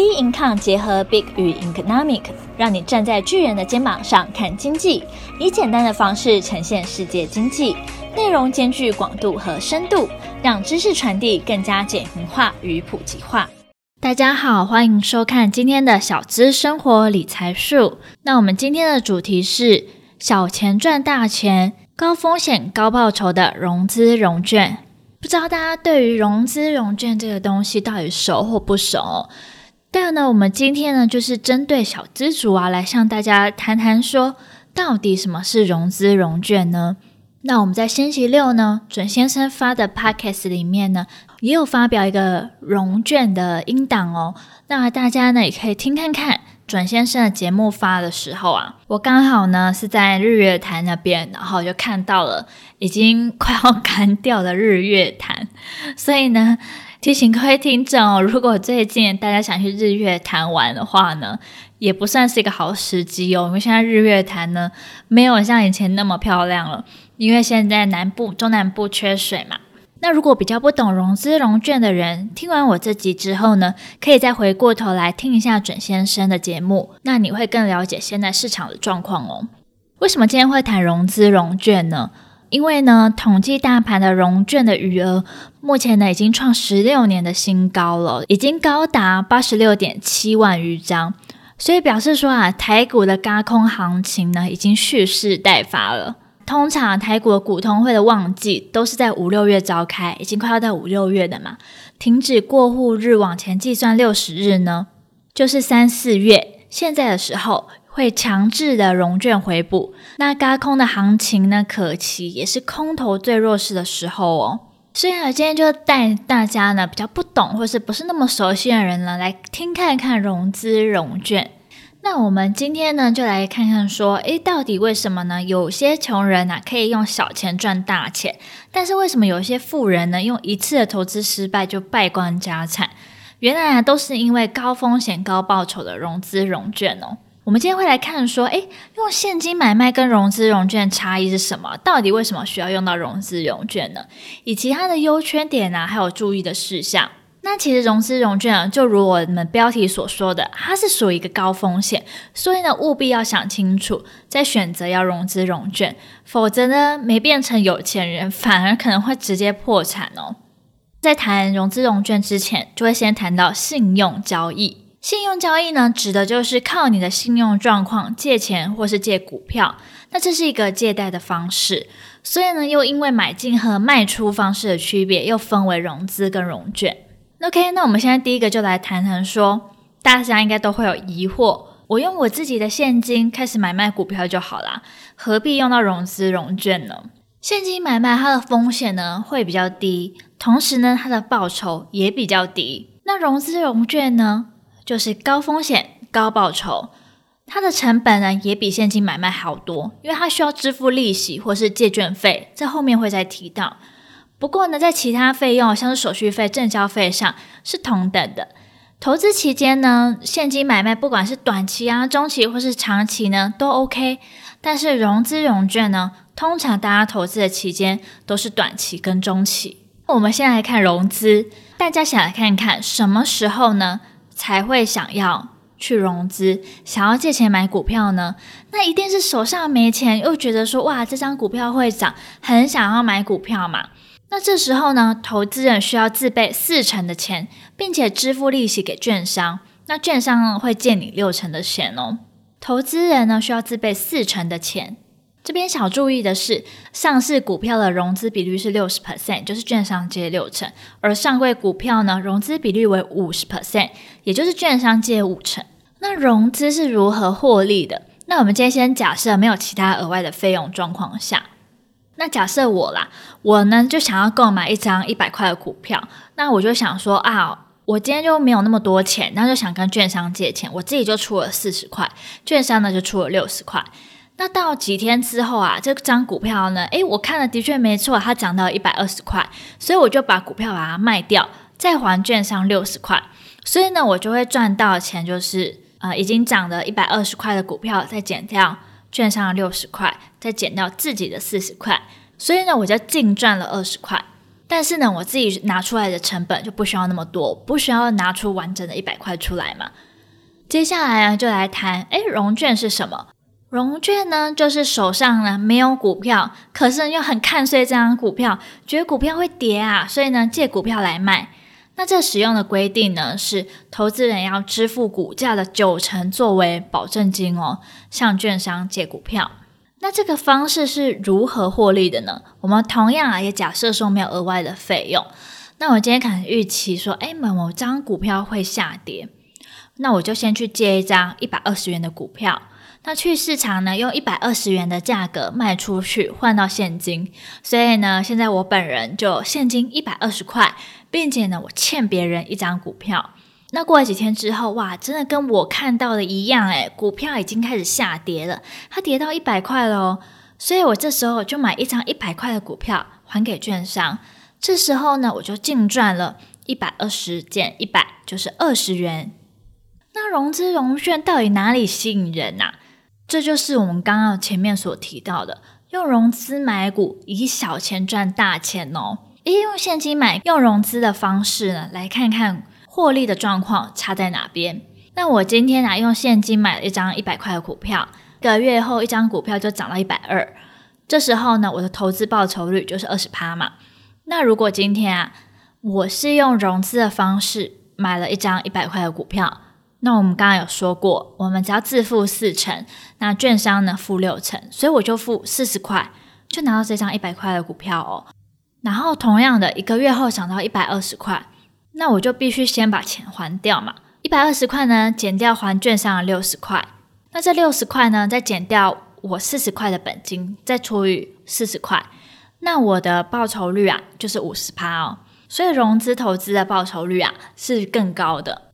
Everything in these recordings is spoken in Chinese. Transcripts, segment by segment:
B Income 结合 Big 与 Economic，让你站在巨人的肩膀上看经济，以简单的方式呈现世界经济，内容兼具广度和深度，让知识传递更加简明化与普及化。大家好，欢迎收看今天的小资生活理财树。那我们今天的主题是小钱赚大钱，高风险高报酬的融资融券。不知道大家对于融资融券这个东西到底熟或不熟？但呢，我们今天呢，就是针对小资族啊，来向大家谈谈说，到底什么是融资融券呢？那我们在星期六呢，准先生发的 podcast 里面呢，也有发表一个融券的音档哦。那大家呢，也可以听看看准先生的节目发的时候啊，我刚好呢是在日月潭那边，然后就看到了已经快要 干掉的日月潭，所以呢。提醒各位听众哦，如果最近大家想去日月潭玩的话呢，也不算是一个好时机哦。因为现在日月潭呢，没有像以前那么漂亮了，因为现在南部、中南部缺水嘛。那如果比较不懂融资融券的人，听完我这集之后呢，可以再回过头来听一下准先生的节目，那你会更了解现在市场的状况哦。为什么今天会谈融资融券呢？因为呢，统计大盘的融券的余额，目前呢已经创十六年的新高了，已经高达八十六点七万余张，所以表示说啊，台股的轧空行情呢已经蓄势待发了。通常台股的股通会的旺季都是在五六月召开，已经快要到五六月的嘛，停止过户日往前计算六十日呢，就是三四月。现在的时候。会强制的融券回补，那轧空的行情呢，可期也是空头最弱势的时候哦。所以呢，今天就带大家呢比较不懂或是不是那么熟悉的人呢，来听看看融资融券。那我们今天呢就来看看说，诶，到底为什么呢？有些穷人呐、啊、可以用小钱赚大钱，但是为什么有些富人呢用一次的投资失败就败光家产？原来啊都是因为高风险高报酬的融资融券哦。我们今天会来看说，诶，用现金买卖跟融资融券差异是什么？到底为什么需要用到融资融券呢？以及它的优缺点啊，还有注意的事项。那其实融资融券啊，就如我们标题所说的，它是属于一个高风险，所以呢，务必要想清楚再选择要融资融券，否则呢，没变成有钱人，反而可能会直接破产哦。在谈融资融券之前，就会先谈到信用交易。信用交易呢，指的就是靠你的信用状况借钱或是借股票，那这是一个借贷的方式，所以呢，又因为买进和卖出方式的区别，又分为融资跟融券。OK，那我们现在第一个就来谈谈说，大家应该都会有疑惑，我用我自己的现金开始买卖股票就好啦，何必用到融资融券呢？现金买卖它的风险呢会比较低，同时呢，它的报酬也比较低。那融资融券呢？就是高风险高报酬，它的成本呢也比现金买卖好多，因为它需要支付利息或是借券费，在后面会再提到。不过呢，在其他费用像是手续费、证交费上是同等的。投资期间呢，现金买卖不管是短期啊、中期或是长期呢都 OK，但是融资融券呢，通常大家投资的期间都是短期跟中期。我们先来看融资，大家想来看看什么时候呢？才会想要去融资，想要借钱买股票呢？那一定是手上没钱，又觉得说哇，这张股票会涨，很想要买股票嘛。那这时候呢，投资人需要自备四成的钱，并且支付利息给券商。那券商呢，会借你六成的钱哦。投资人呢，需要自备四成的钱。这边小注意的是，上市股票的融资比率是六十 percent，就是券商借六成；而上柜股票呢，融资比率为五十 percent，也就是券商借五成。那融资是如何获利的？那我们今天先假设没有其他额外的费用状况下，那假设我啦，我呢就想要购买一张一百块的股票，那我就想说啊，我今天就没有那么多钱，那就想跟券商借钱，我自己就出了四十块，券商呢就出了六十块。那到几天之后啊，这张股票呢，诶，我看了的确没错，它涨到一百二十块，所以我就把股票把它卖掉，再还券商六十块，所以呢，我就会赚到的钱就是，呃，已经涨了一百二十块的股票，再减掉券商六十块，再减掉自己的四十块，所以呢，我就净赚了二十块。但是呢，我自己拿出来的成本就不需要那么多，不需要拿出完整的一百块出来嘛。接下来呢，就来谈，哎，融券是什么？融券呢，就是手上呢没有股票，可是又很看衰这张股票，觉得股票会跌啊，所以呢借股票来卖。那这使用的规定呢，是投资人要支付股价的九成作为保证金哦，向券商借股票。那这个方式是如何获利的呢？我们同样啊，也假设说没有额外的费用。那我今天可能预期说，哎，某某张股票会下跌，那我就先去借一张一百二十元的股票，那去市场呢，用一百二十元的价格卖出去，换到现金。所以呢，现在我本人就现金一百二十块，并且呢，我欠别人一张股票。那过了几天之后，哇，真的跟我看到的一样，诶，股票已经开始下跌了，它跌到一百块了哦。所以我这时候就买一张一百块的股票还给券商。这时候呢，我就净赚了一百二十减一百，就是二十元。那融资融券到底哪里吸引人呐？这就是我们刚刚前面所提到的，用融资买股，以小钱赚大钱哦。一用现金买，用融资的方式呢，来看看。获利的状况差在哪边？那我今天啊用现金买了一张一百块的股票，一个月后一张股票就涨到一百二，这时候呢我的投资报酬率就是二十趴嘛。那如果今天啊我是用融资的方式买了一张一百块的股票，那我们刚刚有说过，我们只要自付四成，那券商呢付六成，所以我就付四十块，就拿到这张一百块的股票哦。然后同样的一个月后涨到一百二十块。那我就必须先把钱还掉嘛，一百二十块呢，减掉还券商的六十块，那这六十块呢，再减掉我四十块的本金，再除以四十块，那我的报酬率啊，就是五十趴哦。所以融资投资的报酬率啊，是更高的。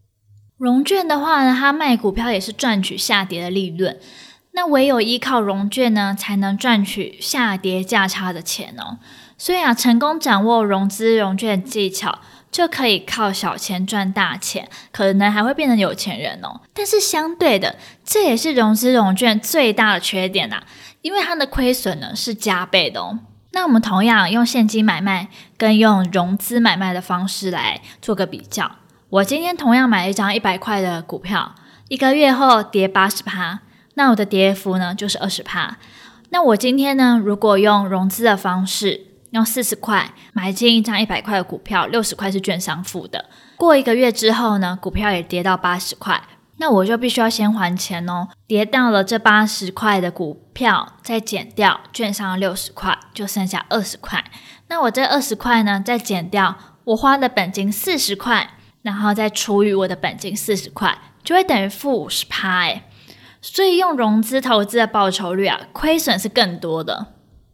融券的话呢，它卖股票也是赚取下跌的利润，那唯有依靠融券呢，才能赚取下跌价差的钱哦。所以啊，成功掌握融资融券技巧，就可以靠小钱赚大钱，可能还会变成有钱人哦。但是相对的，这也是融资融券最大的缺点呐、啊，因为它的亏损呢是加倍的哦。那我们同样用现金买卖跟用融资买卖的方式来做个比较。我今天同样买了一张一百块的股票，一个月后跌八十趴，那我的跌幅呢就是二十趴。那我今天呢，如果用融资的方式，用四十块买进一张一百块的股票，六十块是券商付的。过一个月之后呢，股票也跌到八十块，那我就必须要先还钱哦。跌到了这八十块的股票，再减掉券商六十块，就剩下二十块。那我这二十块呢，再减掉我花的本金四十块，然后再除以我的本金四十块，就会等于负五十趴诶。所以用融资投资的报酬率啊，亏损是更多的。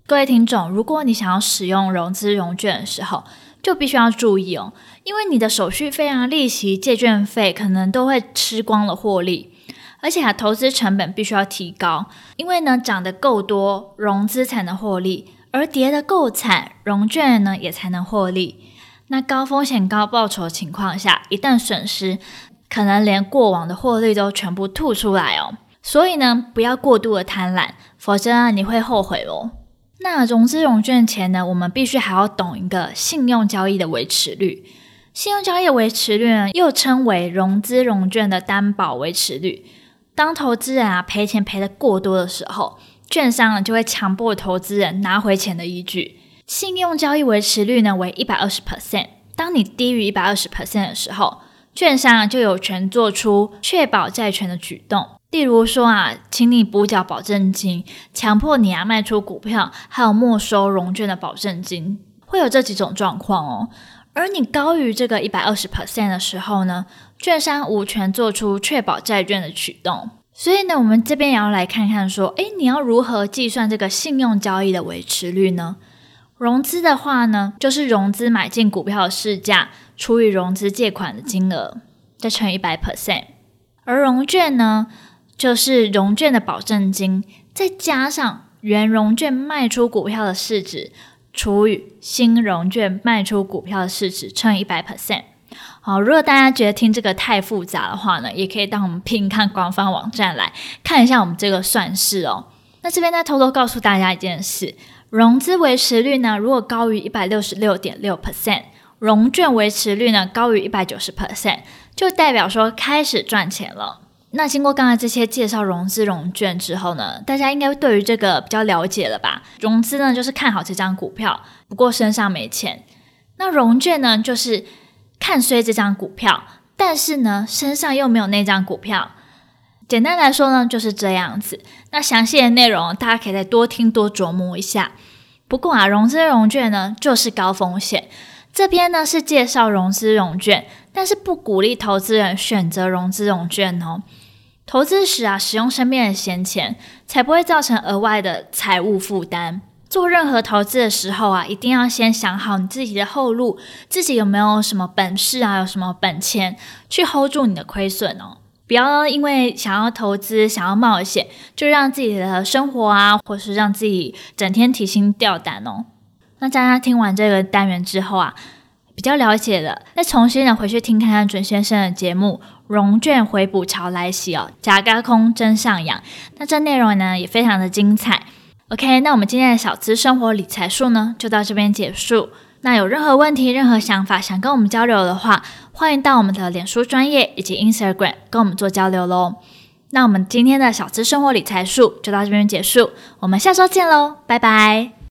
各位听众，如果你想要使用融资融券的时候，就必须要注意哦，因为你的手续费啊、利息、借券费可能都会吃光了获利，而且啊，投资成本必须要提高，因为呢，涨得够多，融资才能获利，而跌得够惨，融券呢也才能获利。那高风险高报酬的情况下，一旦损失，可能连过往的获利都全部吐出来哦。所以呢，不要过度的贪婪，否则啊，你会后悔哦。那融资融券前呢，我们必须还要懂一个信用交易的维持率。信用交易维持率呢，又称为融资融券的担保维持率。当投资人啊赔钱赔得过多的时候，券商就会强迫投资人拿回钱的依据。信用交易维持率呢为一百二十 percent。当你低于一百二十 percent 的时候，券商就有权做出确保债权的举动。例如说啊，请你补缴保证金，强迫你啊卖出股票，还有没收融券的保证金，会有这几种状况哦。而你高于这个一百二十 percent 的时候呢，券商无权做出确保债券的举动。所以呢，我们这边也要来看看说，诶，你要如何计算这个信用交易的维持率呢？融资的话呢，就是融资买进股票的市价除以融资借款的金额，再乘以一百 percent。而融券呢，就是融券的保证金，再加上原融券卖出股票的市值，除以新融券卖出股票的市值，乘以一百 percent。好，如果大家觉得听这个太复杂的话呢，也可以到我们拼看官方网站来看一下我们这个算式哦。那这边再偷偷告诉大家一件事：融资维持率呢，如果高于一百六十六点六 percent，融券维持率呢高于一百九十 percent，就代表说开始赚钱了。那经过刚才这些介绍融资融券之后呢，大家应该对于这个比较了解了吧？融资呢就是看好这张股票，不过身上没钱；那融券呢就是看衰这张股票，但是呢身上又没有那张股票。简单来说呢就是这样子。那详细的内容大家可以再多听多琢磨一下。不过啊，融资融券呢就是高风险。这边呢是介绍融资融券，但是不鼓励投资人选择融资融券哦。投资时啊，使用身边的闲钱，才不会造成额外的财务负担。做任何投资的时候啊，一定要先想好你自己的后路，自己有没有什么本事啊，有什么本钱去 hold 住你的亏损哦。不要因为想要投资、想要冒险，就让自己的生活啊，或是让自己整天提心吊胆哦。那大家听完这个单元之后啊，比较了解了，再重新的回去听看看准先生的节目。融券回补潮来袭哦，假高空真上扬。那这内容呢也非常的精彩。OK，那我们今天的小资生活理财术呢就到这边结束。那有任何问题、任何想法想跟我们交流的话，欢迎到我们的脸书专业以及 Instagram 跟我们做交流喽。那我们今天的小资生活理财术就到这边结束，我们下周见喽，拜拜。